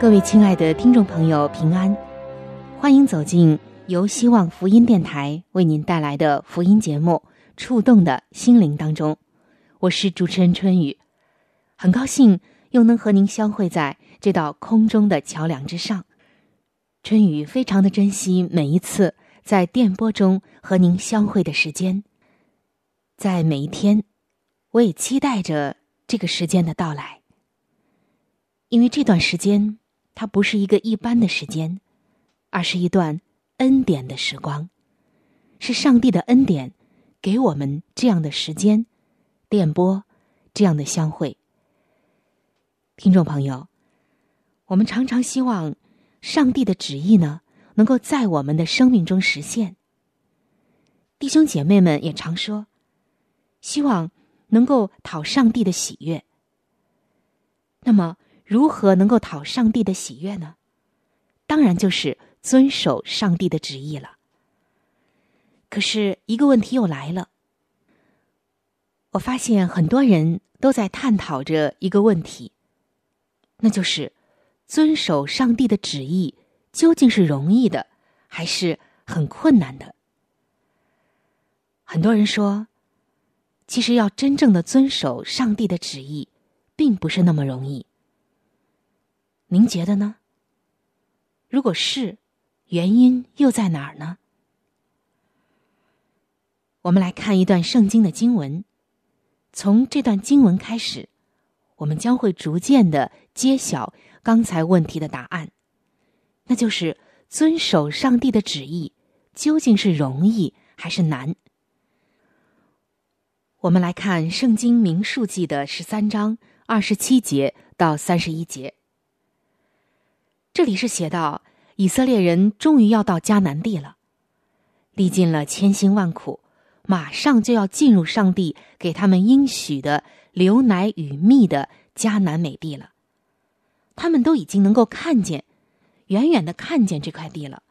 各位亲爱的听众朋友，平安，欢迎走进由希望福音电台为您带来的福音节目。触动的心灵当中，我是主持人春雨，很高兴又能和您相会在这道空中的桥梁之上。春雨非常的珍惜每一次在电波中和您相会的时间，在每一天，我也期待着这个时间的到来，因为这段时间它不是一个一般的时间，而是一段恩典的时光，是上帝的恩典。给我们这样的时间，电波这样的相会，听众朋友，我们常常希望上帝的旨意呢，能够在我们的生命中实现。弟兄姐妹们也常说，希望能够讨上帝的喜悦。那么，如何能够讨上帝的喜悦呢？当然就是遵守上帝的旨意了。可是，一个问题又来了。我发现很多人都在探讨着一个问题，那就是遵守上帝的旨意究竟是容易的，还是很困难的？很多人说，其实要真正的遵守上帝的旨意，并不是那么容易。您觉得呢？如果是，原因又在哪儿呢？我们来看一段圣经的经文，从这段经文开始，我们将会逐渐的揭晓刚才问题的答案，那就是遵守上帝的旨意究竟是容易还是难？我们来看圣经明数记的十三章二十七节到三十一节，这里是写到以色列人终于要到迦南地了，历尽了千辛万苦。马上就要进入上帝给他们应许的流奶与蜜的迦南美地了，他们都已经能够看见，远远的看见这块地了。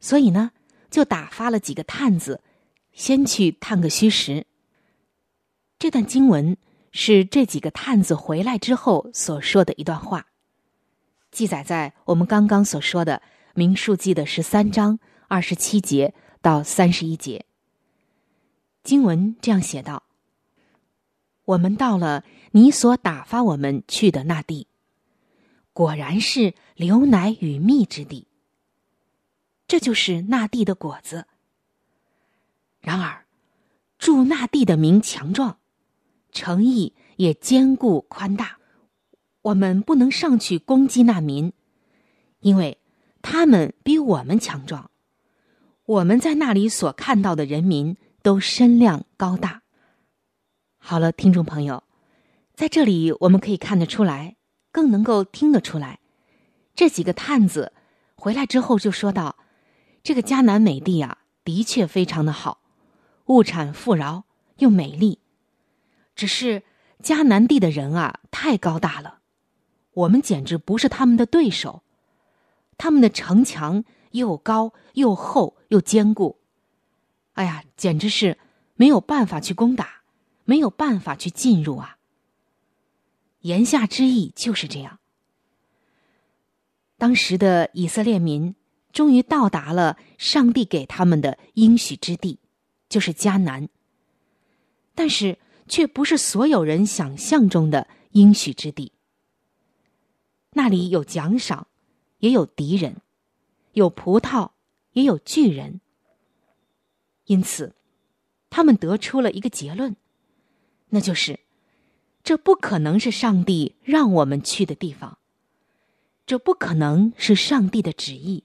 所以呢，就打发了几个探子，先去探个虚实。这段经文是这几个探子回来之后所说的一段话，记载在我们刚刚所说的《民数记》的十三章二十七节到三十一节。经文这样写道：“我们到了你所打发我们去的那地，果然是流奶与蜜之地。这就是那地的果子。然而，住那地的民强壮，诚意也坚固宽大。我们不能上去攻击难民，因为他们比我们强壮。我们在那里所看到的人民。”都身量高大。好了，听众朋友，在这里我们可以看得出来，更能够听得出来，这几个探子回来之后就说道：“这个迦南美地啊，的确非常的好，物产富饶又美丽。只是迦南地的人啊，太高大了，我们简直不是他们的对手。他们的城墙又高又厚又坚固。”哎呀，简直是没有办法去攻打，没有办法去进入啊！言下之意就是这样。当时的以色列民终于到达了上帝给他们的应许之地，就是迦南。但是，却不是所有人想象中的应许之地。那里有奖赏，也有敌人；有葡萄，也有巨人。因此，他们得出了一个结论，那就是：这不可能是上帝让我们去的地方。这不可能是上帝的旨意，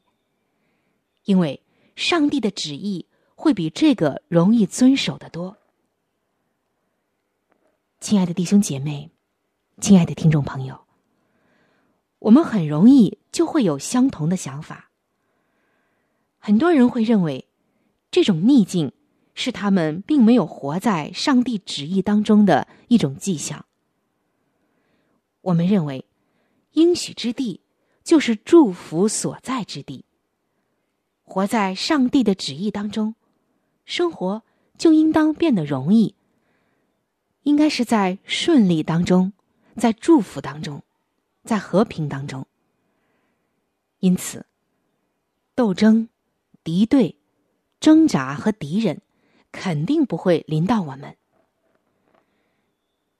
因为上帝的旨意会比这个容易遵守的多。亲爱的弟兄姐妹，亲爱的听众朋友，我们很容易就会有相同的想法。很多人会认为，这种逆境是他们并没有活在上帝旨意当中的一种迹象。我们认为，应许之地。就是祝福所在之地。活在上帝的旨意当中，生活就应当变得容易。应该是在顺利当中，在祝福当中，在和平当中。因此，斗争、敌对、挣扎和敌人，肯定不会临到我们。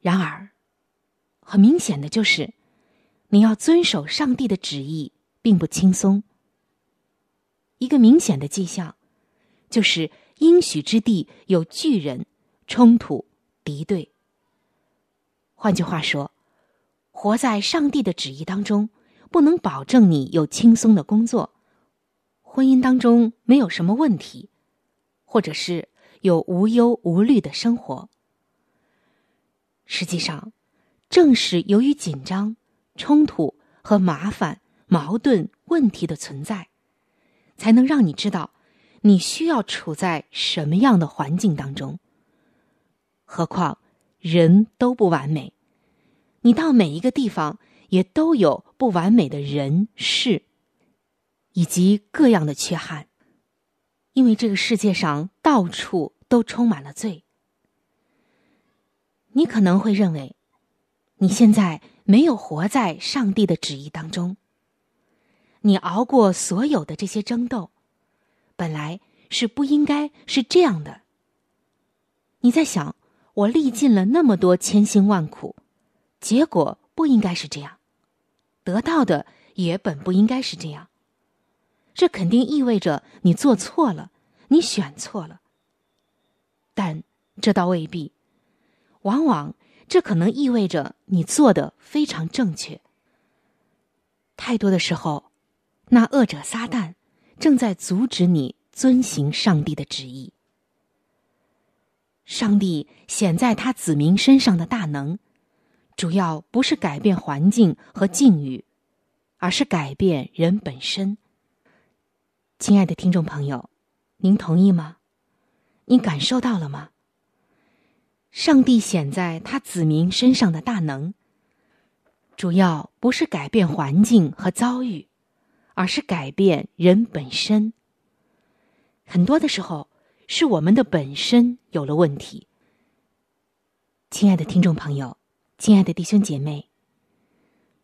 然而，很明显的就是。你要遵守上帝的旨意，并不轻松。一个明显的迹象，就是应许之地有巨人、冲突、敌对。换句话说，活在上帝的旨意当中，不能保证你有轻松的工作，婚姻当中没有什么问题，或者是有无忧无虑的生活。实际上，正是由于紧张。冲突和麻烦、矛盾、问题的存在，才能让你知道你需要处在什么样的环境当中。何况人都不完美，你到每一个地方也都有不完美的人事，以及各样的缺憾。因为这个世界上到处都充满了罪。你可能会认为，你现在。没有活在上帝的旨意当中，你熬过所有的这些争斗，本来是不应该是这样的。你在想，我历尽了那么多千辛万苦，结果不应该是这样，得到的也本不应该是这样。这肯定意味着你做错了，你选错了。但这倒未必，往往。这可能意味着你做的非常正确。太多的时候，那恶者撒旦正在阻止你遵行上帝的旨意。上帝显在他子民身上的大能，主要不是改变环境和境遇，而是改变人本身。亲爱的听众朋友，您同意吗？您感受到了吗？上帝显在他子民身上的大能，主要不是改变环境和遭遇，而是改变人本身。很多的时候，是我们的本身有了问题。亲爱的听众朋友，亲爱的弟兄姐妹，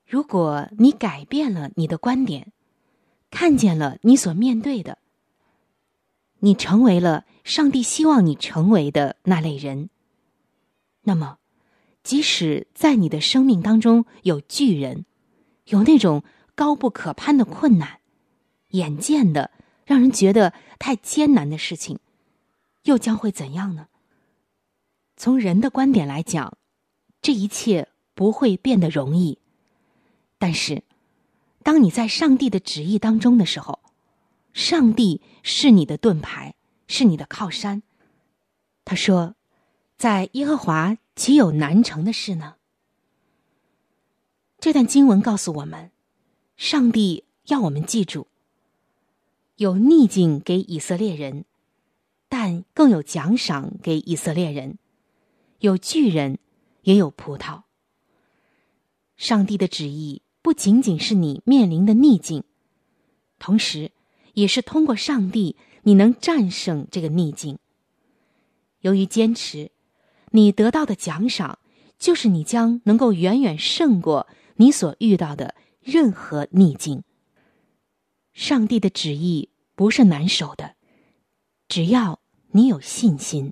如果你改变了你的观点，看见了你所面对的，你成为了上帝希望你成为的那类人。那么，即使在你的生命当中有巨人，有那种高不可攀的困难，眼见的让人觉得太艰难的事情，又将会怎样呢？从人的观点来讲，这一切不会变得容易。但是，当你在上帝的旨意当中的时候，上帝是你的盾牌，是你的靠山。他说。在耶和华岂有难成的事呢？这段经文告诉我们，上帝要我们记住：有逆境给以色列人，但更有奖赏给以色列人；有巨人，也有葡萄。上帝的旨意不仅仅是你面临的逆境，同时，也是通过上帝你能战胜这个逆境。由于坚持。你得到的奖赏，就是你将能够远远胜过你所遇到的任何逆境。上帝的旨意不是难守的，只要你有信心。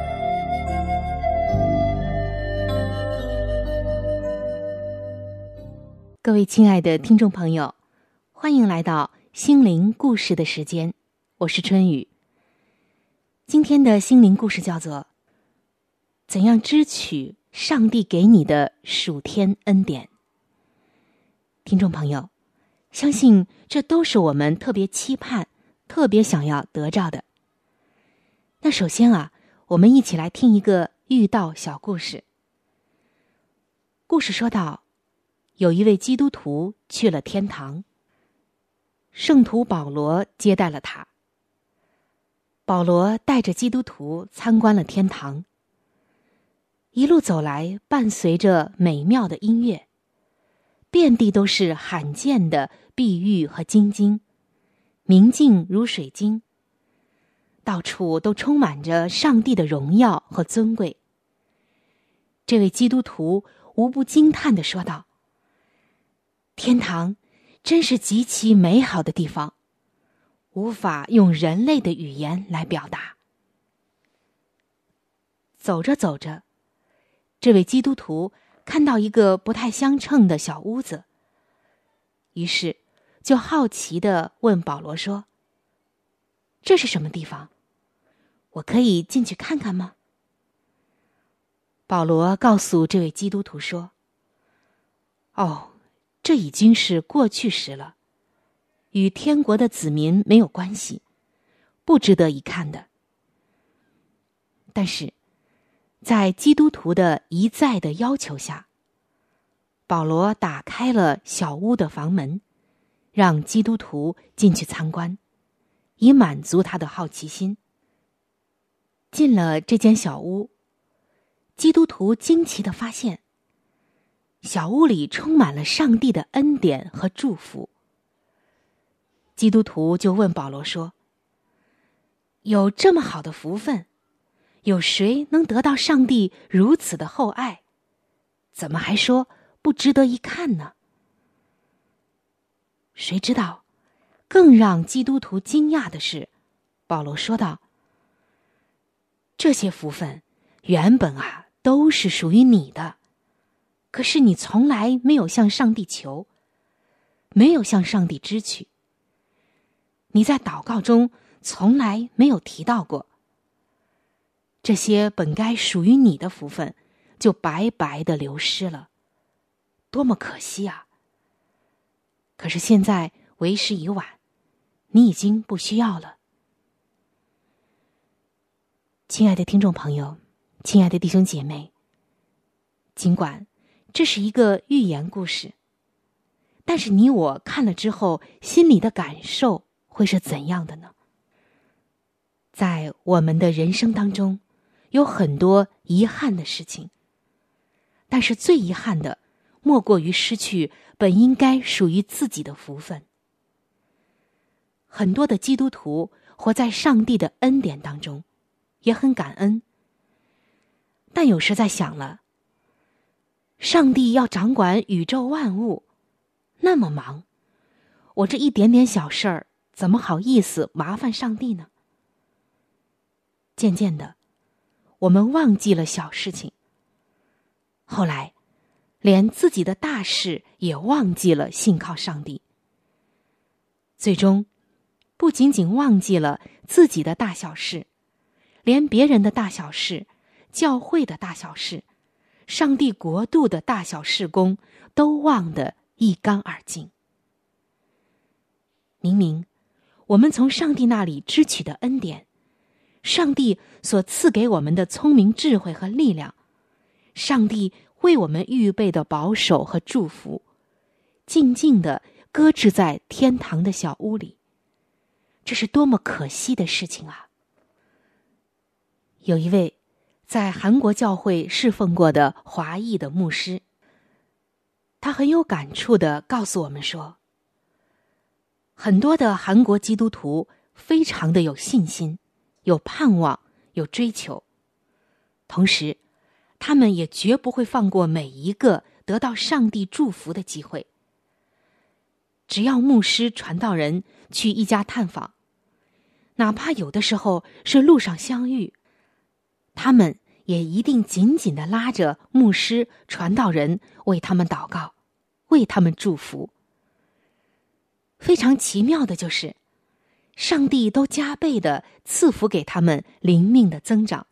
各位亲爱的听众朋友，欢迎来到心灵故事的时间，我是春雨。今天的心灵故事叫做《怎样支取上帝给你的属天恩典》。听众朋友，相信这都是我们特别期盼、特别想要得着的。那首先啊，我们一起来听一个遇到小故事。故事说到。有一位基督徒去了天堂。圣徒保罗接待了他。保罗带着基督徒参观了天堂。一路走来，伴随着美妙的音乐，遍地都是罕见的碧玉和金晶，明净如水晶。到处都充满着上帝的荣耀和尊贵。这位基督徒无不惊叹的说道。天堂真是极其美好的地方，无法用人类的语言来表达。走着走着，这位基督徒看到一个不太相称的小屋子，于是就好奇的问保罗说：“这是什么地方？我可以进去看看吗？”保罗告诉这位基督徒说：“哦。”这已经是过去时了，与天国的子民没有关系，不值得一看的。但是，在基督徒的一再的要求下，保罗打开了小屋的房门，让基督徒进去参观，以满足他的好奇心。进了这间小屋，基督徒惊奇的发现。小屋里充满了上帝的恩典和祝福。基督徒就问保罗说：“有这么好的福分，有谁能得到上帝如此的厚爱？怎么还说不值得一看呢？”谁知道，更让基督徒惊讶的是，保罗说道：“这些福分原本啊都是属于你的。”可是你从来没有向上帝求，没有向上帝支取。你在祷告中从来没有提到过。这些本该属于你的福分，就白白的流失了，多么可惜啊！可是现在为时已晚，你已经不需要了。亲爱的听众朋友，亲爱的弟兄姐妹，尽管。这是一个寓言故事，但是你我看了之后，心里的感受会是怎样的呢？在我们的人生当中，有很多遗憾的事情，但是最遗憾的，莫过于失去本应该属于自己的福分。很多的基督徒活在上帝的恩典当中，也很感恩，但有时在想了。上帝要掌管宇宙万物，那么忙，我这一点点小事儿，怎么好意思麻烦上帝呢？渐渐的，我们忘记了小事情。后来，连自己的大事也忘记了信靠上帝。最终，不仅仅忘记了自己的大小事，连别人的大小事、教会的大小事。上帝国度的大小事工都忘得一干二净。明明，我们从上帝那里支取的恩典，上帝所赐给我们的聪明智慧和力量，上帝为我们预备的保守和祝福，静静的搁置在天堂的小屋里，这是多么可惜的事情啊！有一位。在韩国教会侍奉过的华裔的牧师，他很有感触的告诉我们说，很多的韩国基督徒非常的有信心、有盼望、有追求，同时，他们也绝不会放过每一个得到上帝祝福的机会。只要牧师传道人去一家探访，哪怕有的时候是路上相遇，他们也一定紧紧的拉着牧师传道人为他们祷告，为他们祝福。非常奇妙的就是，上帝都加倍的赐福给他们灵命的增长，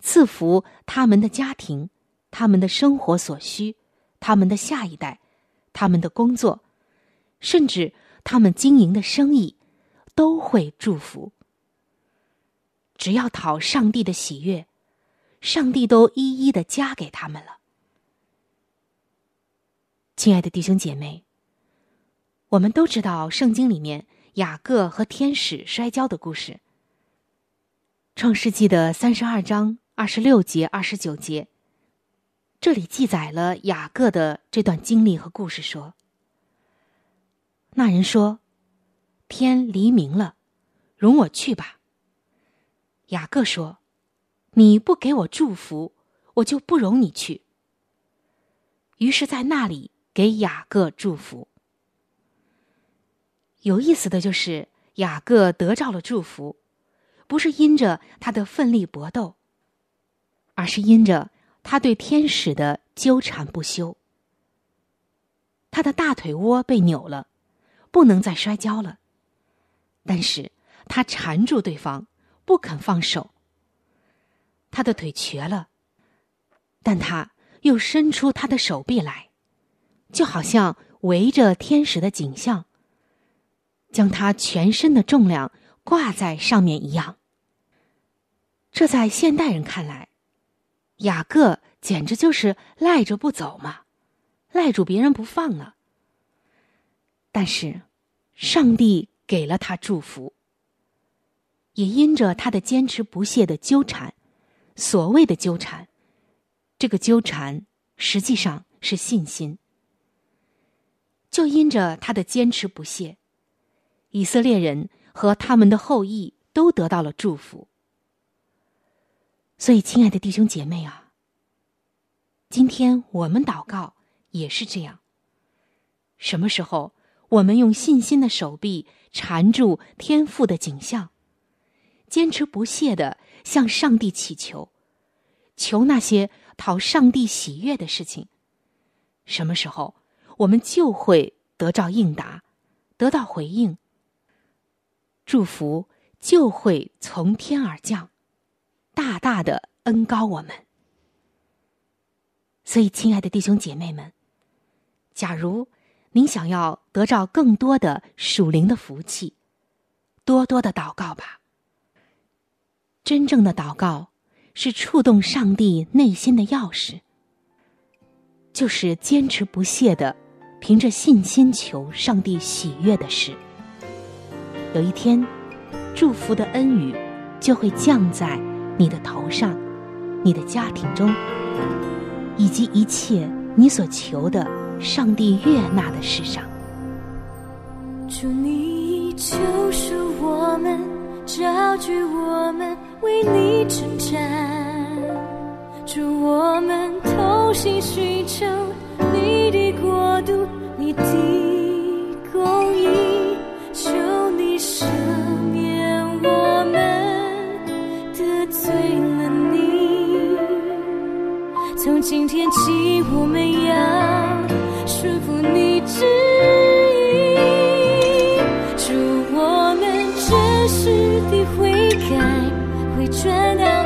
赐福他们的家庭、他们的生活所需、他们的下一代、他们的工作，甚至他们经营的生意，都会祝福。只要讨上帝的喜悦，上帝都一一的加给他们了。亲爱的弟兄姐妹。我们都知道圣经里面雅各和天使摔跤的故事。创世纪的三十二章二十六节、二十九节，这里记载了雅各的这段经历和故事。说，那人说：“天黎明了，容我去吧。”雅各说：“你不给我祝福，我就不容你去。”于是，在那里给雅各祝福。有意思的就是，雅各得着了祝福，不是因着他的奋力搏斗，而是因着他对天使的纠缠不休。他的大腿窝被扭了，不能再摔跤了，但是他缠住对方，不肯放手。他的腿瘸了，但他又伸出他的手臂来，就好像围着天使的景象。将他全身的重量挂在上面一样，这在现代人看来，雅各简直就是赖着不走嘛，赖住别人不放了。但是，上帝给了他祝福，也因着他的坚持不懈的纠缠，所谓的纠缠，这个纠缠实际上是信心，就因着他的坚持不懈。以色列人和他们的后裔都得到了祝福，所以，亲爱的弟兄姐妹啊，今天我们祷告也是这样。什么时候我们用信心的手臂缠住天赋的景象，坚持不懈的向上帝祈求，求那些讨上帝喜悦的事情，什么时候我们就会得到应答，得到回应。祝福就会从天而降，大大的恩高我们。所以，亲爱的弟兄姐妹们，假如您想要得到更多的属灵的福气，多多的祷告吧。真正的祷告是触动上帝内心的钥匙，就是坚持不懈的凭着信心求上帝喜悦的事。有一天，祝福的恩雨就会降在你的头上、你的家庭中，以及一切你所求的上帝悦纳的事上。祝你救赎我们，召聚我们为你征战，祝我们同心寻求你的国度，你的公义。赦免我们得罪了你，从今天起，我改，会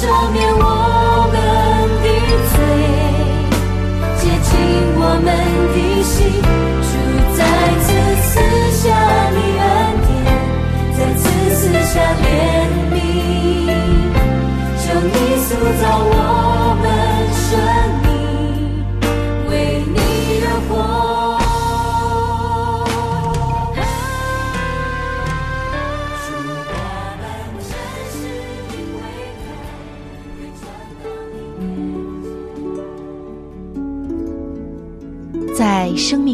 赦免我们的罪，洁净我们的心，主再次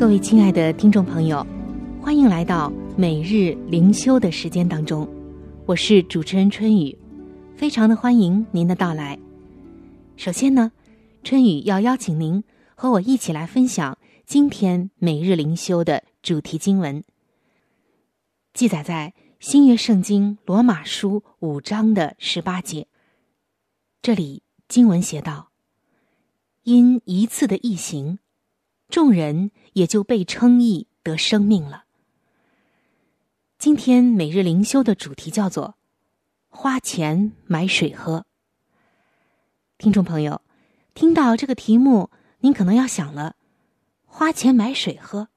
各位亲爱的听众朋友，欢迎来到每日灵修的时间当中，我是主持人春雨，非常的欢迎您的到来。首先呢，春雨要邀请您和我一起来分享今天每日灵修的主题经文，记载在新约圣经罗马书五章的十八节。这里经文写道：“因一次的异行，众人也就被称义得生命了。”今天每日灵修的主题叫做“花钱买水喝”。听众朋友，听到这个题目，您可能要想了：花钱买水喝，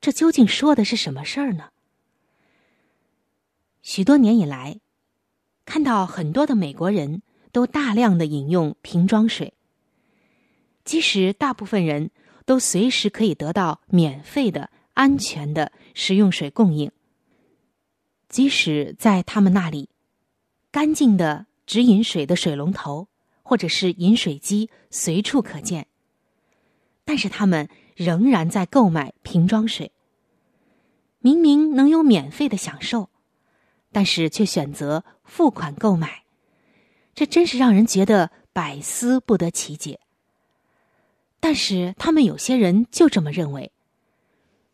这究竟说的是什么事儿呢？许多年以来，看到很多的美国人都大量的饮用瓶装水，即使大部分人都随时可以得到免费的、安全的食用水供应，即使在他们那里，干净的直饮水的水龙头或者是饮水机随处可见，但是他们仍然在购买瓶装水。明明能有免费的享受，但是却选择付款购买，这真是让人觉得百思不得其解。但是他们有些人就这么认为，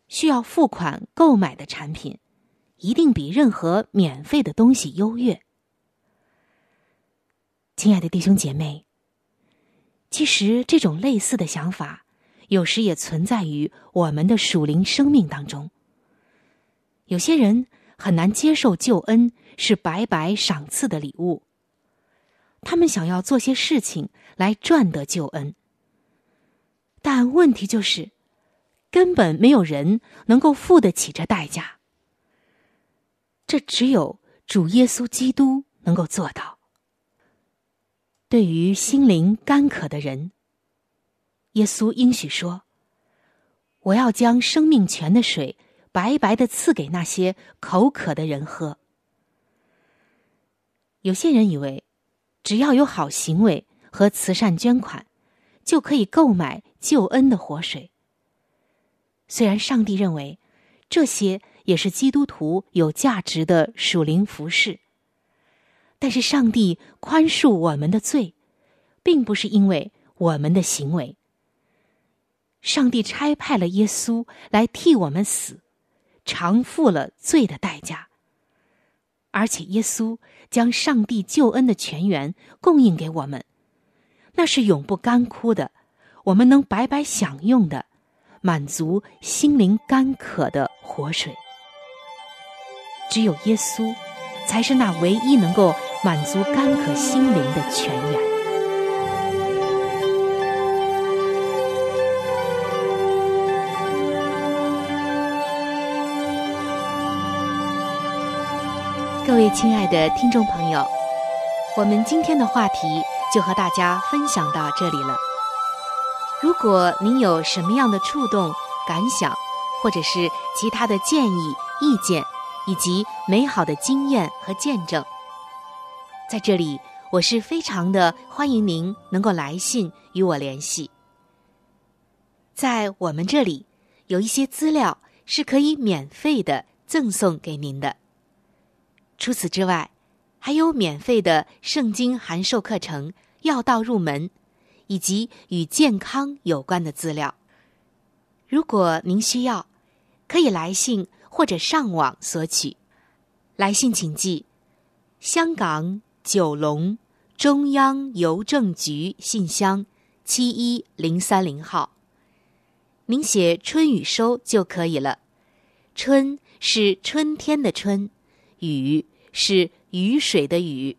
需要付款购买的产品，一定比任何免费的东西优越。亲爱的弟兄姐妹，其实这种类似的想法，有时也存在于我们的属灵生命当中。有些人很难接受救恩是白白赏赐的礼物，他们想要做些事情来赚得救恩。但问题就是，根本没有人能够付得起这代价。这只有主耶稣基督能够做到。对于心灵干渴的人，耶稣应许说：“我要将生命泉的水白白的赐给那些口渴的人喝。”有些人以为，只要有好行为和慈善捐款，就可以购买救恩的活水。虽然上帝认为这些也是基督徒有价值的属灵服饰，但是上帝宽恕我们的罪，并不是因为我们的行为。上帝差派了耶稣来替我们死，偿付了罪的代价，而且耶稣将上帝救恩的泉源供应给我们。那是永不干枯的，我们能白白享用的，满足心灵干渴的活水。只有耶稣，才是那唯一能够满足干渴心灵的泉源。各位亲爱的听众朋友，我们今天的话题就和大家分享到这里了。如果您有什么样的触动、感想，或者是其他的建议、意见，以及美好的经验和见证，在这里我是非常的欢迎您能够来信与我联系。在我们这里有一些资料是可以免费的赠送给您的。除此之外，还有免费的圣经函授课程、要道入门，以及与健康有关的资料。如果您需要，可以来信或者上网索取。来信请寄：香港九龙中央邮政局信箱七一零三零号。您写“春雨收”就可以了。春是春天的春。雨是雨水的雨。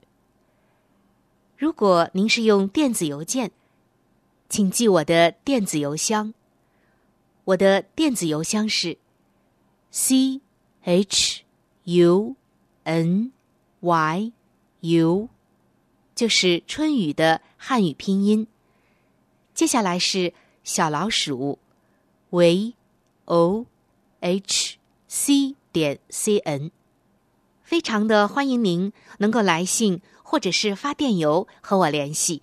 如果您是用电子邮件，请记我的电子邮箱。我的电子邮箱是 c h u n y u，就是春雨的汉语拼音。接下来是小老鼠 v o h c 点 c n。非常的欢迎您能够来信或者是发电邮和我联系，